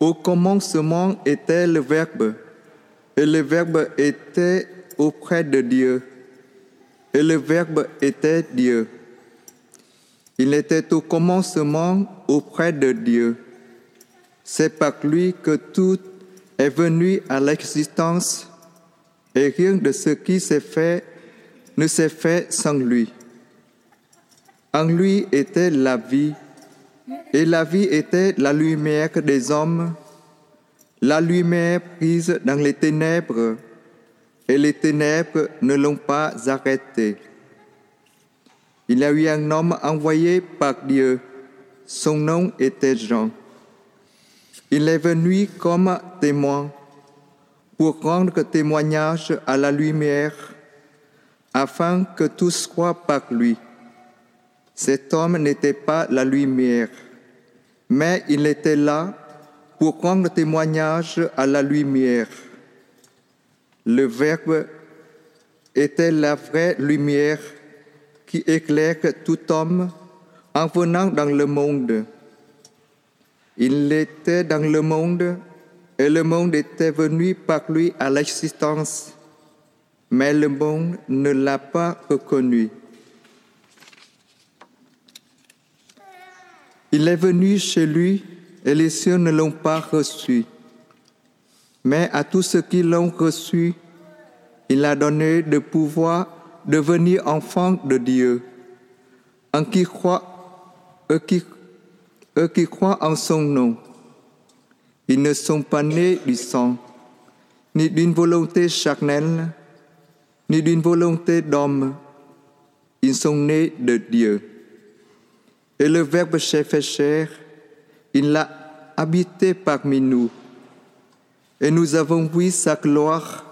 Au commencement était le Verbe, et le Verbe était auprès de Dieu, et le Verbe était Dieu. Il était au commencement auprès de Dieu. C'est par lui que tout est venu à l'existence, et rien de ce qui s'est fait ne s'est fait sans lui. En lui était la vie, et la vie était la lumière des hommes, la lumière prise dans les ténèbres, et les ténèbres ne l'ont pas arrêté. Il y a eu un homme envoyé par Dieu, son nom était Jean. Il est venu comme témoin pour rendre témoignage à la lumière, afin que tous croient par lui. Cet homme n'était pas la lumière, mais il était là pour rendre témoignage à la lumière. Le Verbe était la vraie lumière qui éclaire tout homme en venant dans le monde. Il était dans le monde et le monde était venu par lui à l'existence, mais le monde ne l'a pas reconnu. Il est venu chez lui et les cieux ne l'ont pas reçu. Mais à tous ceux qui l'ont reçu, il a donné de pouvoir devenir enfants de Dieu, en qui croient, eux qui, eux qui croient en son nom. Ils ne sont pas nés du sang, ni d'une volonté charnelle, ni d'une volonté d'homme. Ils sont nés de Dieu. Et le Verbe s'est fait chair, il l'a habité parmi nous. Et nous avons vu sa gloire,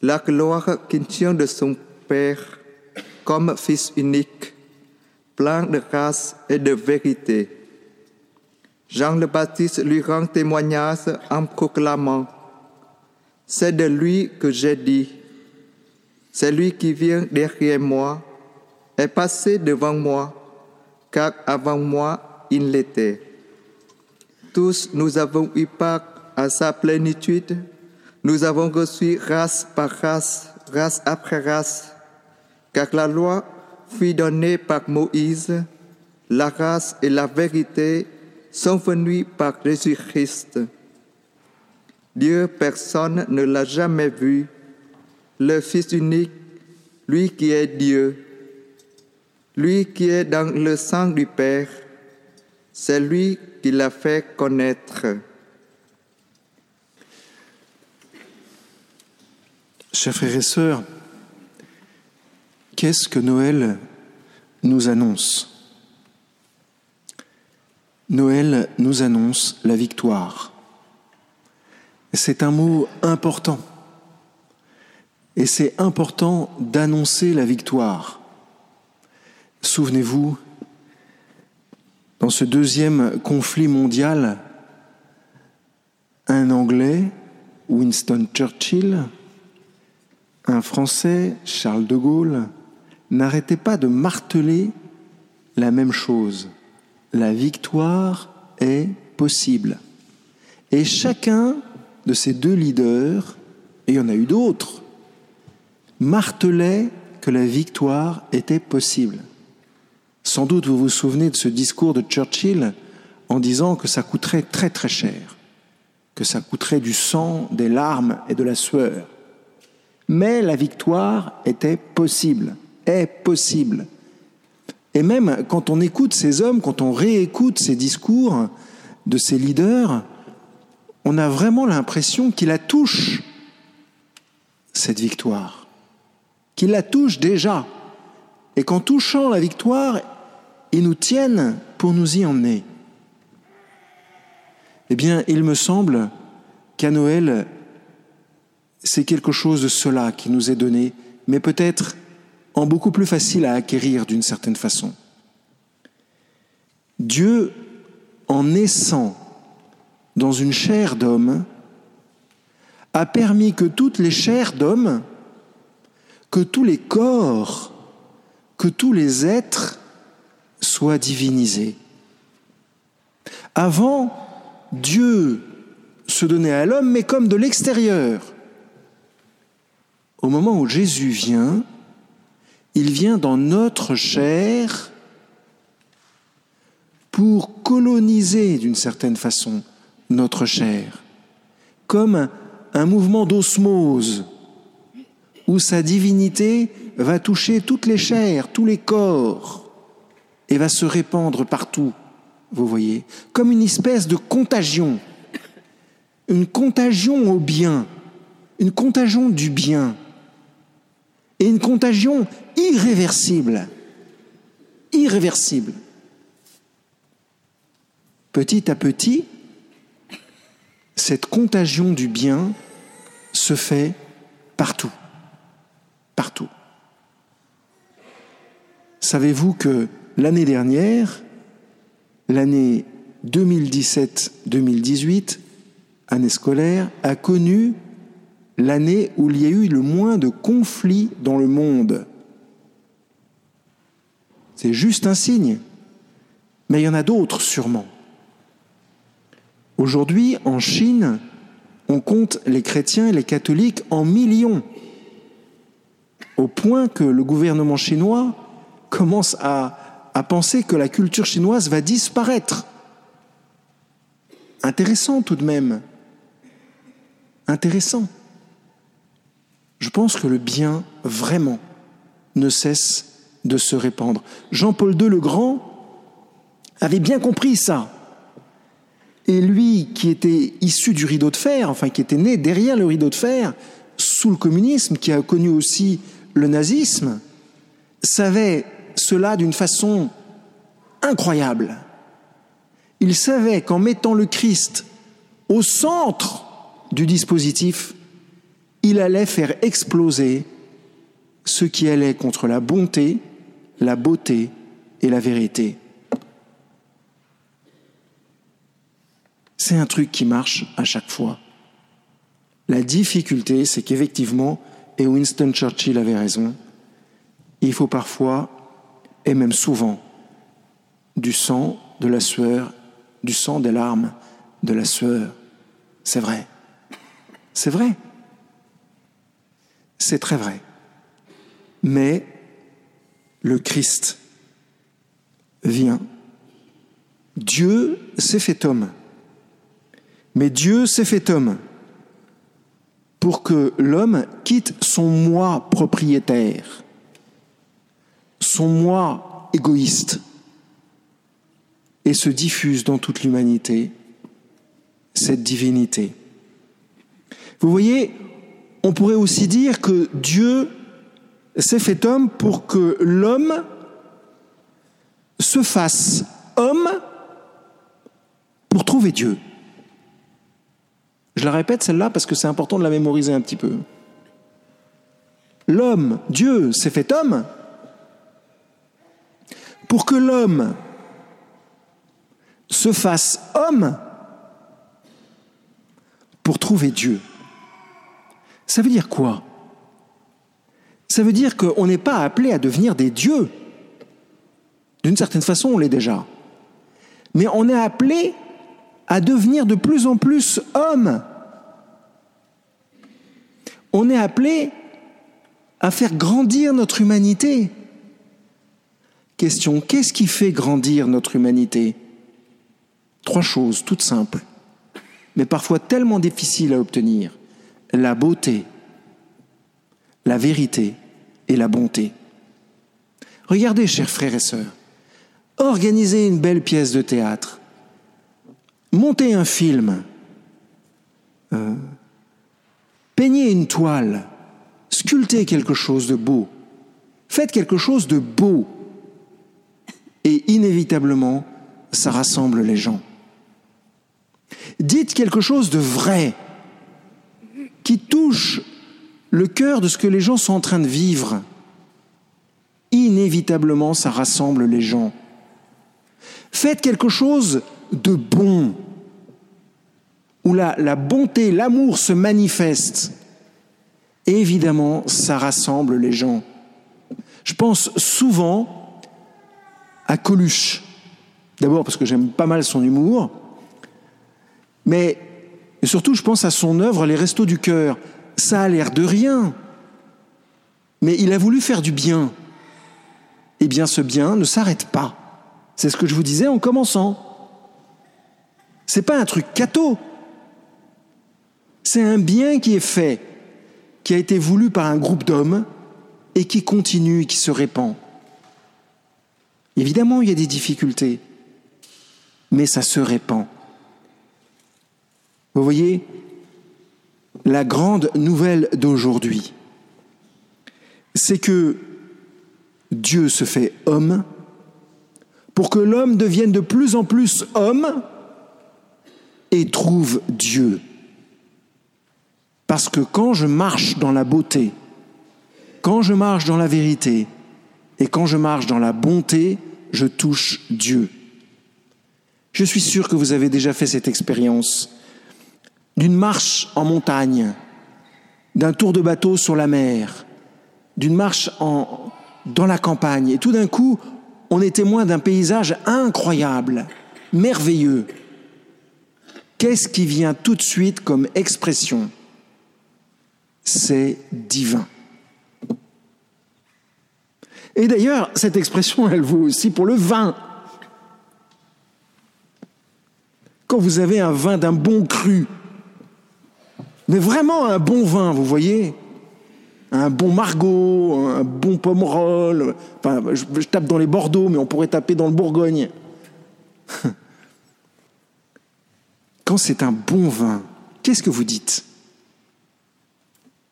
la gloire qui tient de son Père comme Fils unique, plein de grâce et de vérité. Jean le Baptiste lui rend témoignage en proclamant, C'est de lui que j'ai dit, c'est lui qui vient derrière moi, est passé devant moi, car avant moi il l'était. Tous nous avons eu part à sa plénitude, nous avons reçu race par race, race après race, car la loi fut donnée par Moïse, la race et la vérité sont venues par Jésus-Christ. Dieu, personne ne l'a jamais vu, le Fils unique, lui qui est Dieu, lui qui est dans le sang du Père, c'est lui qui l'a fait connaître. Chers frères et sœurs, qu'est-ce que Noël nous annonce? Noël nous annonce la victoire. C'est un mot important. Et c'est important d'annoncer la victoire. Souvenez-vous, dans ce deuxième conflit mondial, un Anglais, Winston Churchill, un Français, Charles de Gaulle, n'arrêtaient pas de marteler la même chose. La victoire est possible. Et chacun de ces deux leaders, et il y en a eu d'autres, martelait que la victoire était possible. Sans doute vous vous souvenez de ce discours de Churchill en disant que ça coûterait très très cher, que ça coûterait du sang, des larmes et de la sueur. Mais la victoire était possible, est possible. Et même quand on écoute ces hommes, quand on réécoute ces discours de ces leaders, on a vraiment l'impression qu'il la touche, cette victoire, qu'il la touche déjà, et qu'en touchant la victoire, ils nous tiennent pour nous y emmener. Eh bien, il me semble qu'à Noël, c'est quelque chose de cela qui nous est donné, mais peut-être en beaucoup plus facile à acquérir d'une certaine façon. Dieu, en naissant dans une chair d'homme, a permis que toutes les chairs d'homme, que tous les corps, que tous les êtres soient divinisés. Avant, Dieu se donnait à l'homme, mais comme de l'extérieur. Au moment où Jésus vient, il vient dans notre chair pour coloniser d'une certaine façon notre chair, comme un, mouvement d'osmose où sa divinité va toucher toutes les chairs, tous les corps, et va se répandre partout, vous voyez, comme une espèce de contagion, une contagion au bien, une contagion du bien, et une contagion irréversible, irréversible. Petit à petit, cette contagion du bien se fait partout, partout. Savez-vous que l'année dernière, l'année 2017-2018, année scolaire, a connu l'année où il y a eu le moins de conflits dans le monde. C'est juste un signe, mais il y en a d'autres sûrement. Aujourd'hui, en Chine, on compte les chrétiens et les catholiques en millions, au point que le gouvernement chinois commence à, à penser que la culture chinoise va disparaître. Intéressant tout de même. Intéressant. Je pense que le bien, vraiment, ne cesse de se répandre. Jean-Paul II le Grand avait bien compris ça. Et lui, qui était issu du rideau de fer, enfin qui était né derrière le rideau de fer, sous le communisme, qui a connu aussi le nazisme, savait cela d'une façon incroyable. Il savait qu'en mettant le Christ au centre du dispositif, il allait faire exploser ce qui allait contre la bonté, la beauté et la vérité. C'est un truc qui marche à chaque fois. La difficulté, c'est qu'effectivement, et Winston Churchill avait raison, il faut parfois, et même souvent, du sang, de la sueur, du sang, des larmes, de la sueur. C'est vrai. C'est vrai. C'est très vrai. Mais le Christ vient. Dieu s'est fait homme. Mais Dieu s'est fait homme pour que l'homme quitte son moi propriétaire, son moi égoïste, et se diffuse dans toute l'humanité cette divinité. Vous voyez, on pourrait aussi dire que Dieu s'est fait homme pour que l'homme se fasse homme pour trouver Dieu. Je la répète celle-là parce que c'est important de la mémoriser un petit peu. L'homme, Dieu, s'est fait homme pour que l'homme se fasse homme pour trouver Dieu. Ça veut dire quoi? Ça veut dire qu'on n'est pas appelé à devenir des dieux. D'une certaine façon, on l'est déjà. Mais on est appelé à devenir de plus en plus homme. On est appelé à faire grandir notre humanité. Question, qu'est-ce qui fait grandir notre humanité? Trois choses toutes simples, mais parfois tellement difficiles à obtenir. La beauté, la vérité et la bonté. Regardez, chers frères et sœurs, organisez une belle pièce de théâtre, montez un film, euh, peignez une toile, sculptez quelque chose de beau, faites quelque chose de beau, et inévitablement, ça rassemble les gens. Dites quelque chose de vrai, qui touche le cœur de ce que les gens sont en train de vivre, inévitablement ça rassemble les gens. Faites quelque chose de bon, où la, la bonté, l'amour se manifeste. Évidemment, ça rassemble les gens. Je pense souvent à Coluche. D'abord parce que j'aime pas mal son humour, Mais surtout, je pense à son œuvre, Les Restos du Cœur. Ça a l'air de rien. Mais il a voulu faire du bien. Eh bien, ce bien ne s'arrête pas. C'est ce que je vous disais en commençant. C'est pas un truc cateau. C'est un bien qui est fait, qui a été voulu par un groupe d'hommes et qui continue, qui se répand. Évidemment, il y a des difficultés, mais ça se répand. Vous voyez, la grande nouvelle d'aujourd'hui, c'est que Dieu se fait homme pour que l'homme devienne de plus en plus homme et trouve Dieu. Parce que quand je marche dans la beauté, quand je marche dans la vérité et quand je marche dans la bonté, je touche Dieu. Je suis sûr que vous avez déjà fait cette expérience d'une marche en montagne, d'un tour de bateau sur la mer, d'une marche en, dans la campagne. Et tout d'un coup, on est témoin d'un paysage incroyable, merveilleux. Qu'est-ce qui vient tout de suite comme expression? C'est divin. Et d'ailleurs, cette expression, elle vaut aussi pour le vin. Quand vous avez un vin d'un bon cru, mais vraiment un bon vin, vous voyez Un bon Margot, un bon Pomerol. Je, je tape dans les Bordeaux, mais on pourrait taper dans le Bourgogne. Quand c'est un bon vin, qu'est-ce que vous dites?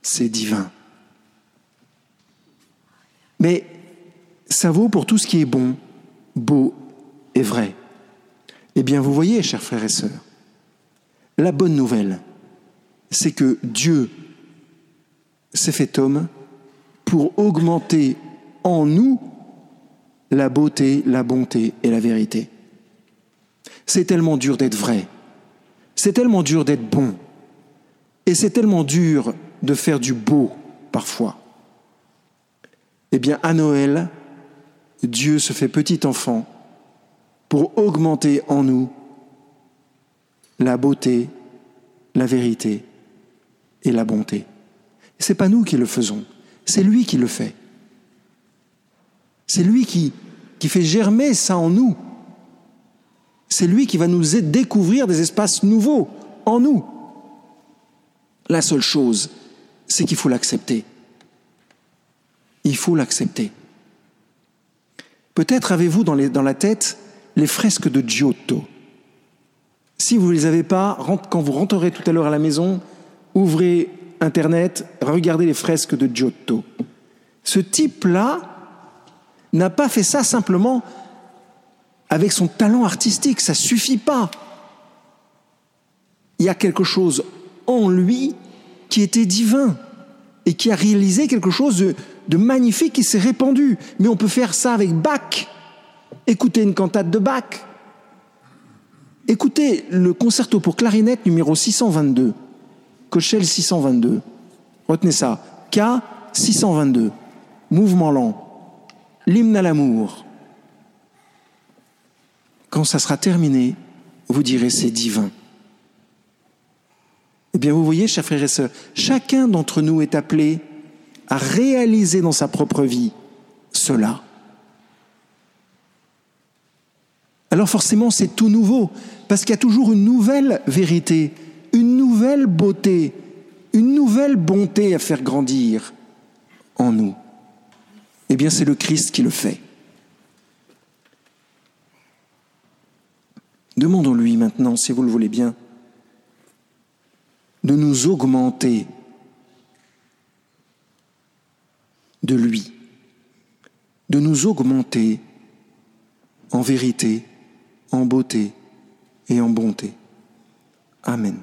C'est divin. Mais ça vaut pour tout ce qui est bon, beau et vrai. Eh bien, vous voyez, chers frères et sœurs, la bonne nouvelle, c'est que Dieu s'est fait homme pour augmenter en nous la beauté, la bonté et la vérité. C'est tellement dur d'être vrai, c'est tellement dur d'être bon, et c'est tellement dur de faire du beau parfois. Eh bien, à Noël, Dieu se fait petit enfant pour augmenter en nous la beauté, la vérité et la bonté. Ce n'est pas nous qui le faisons, c'est lui qui le fait. C'est lui qui, qui fait germer ça en nous. C'est lui qui va nous découvrir des espaces nouveaux en nous. La seule chose, c'est qu'il faut l'accepter. Il faut l'accepter. Peut-être avez-vous dans, la tête les fresques de Giotto. Si vous ne les avez pas, quand vous rentrerez tout à l'heure à la maison, ouvrez Internet, regardez les fresques de Giotto. Ce type-là n'a pas fait ça simplement avec son talent artistique, ça suffit pas. Il y a quelque chose en lui qui était divin et qui a réalisé quelque chose de, de magnifique qui s'est répandu. Mais on peut faire ça avec Bach. Écoutez une cantate de Bach. Écoutez le concerto pour clarinette numéro 622. Cochelle 622. Retenez ça. K 622. Mouvement lent. L'hymne à l'amour. Quand ça sera terminé, vous direz c'est divin. Eh bien, vous voyez, chers frères et sœurs, chacun d'entre nous est appelé à réaliser dans sa propre vie cela. Alors forcément, c'est tout nouveau, parce qu'il y a toujours une nouvelle vérité, une nouvelle beauté, une nouvelle bonté à faire grandir en nous. Eh bien, c'est le Christ qui le fait. Demandons-lui maintenant, si vous le voulez bien, de nous augmenter de lui, de nous augmenter en vérité, en beauté et en bonté. Amen.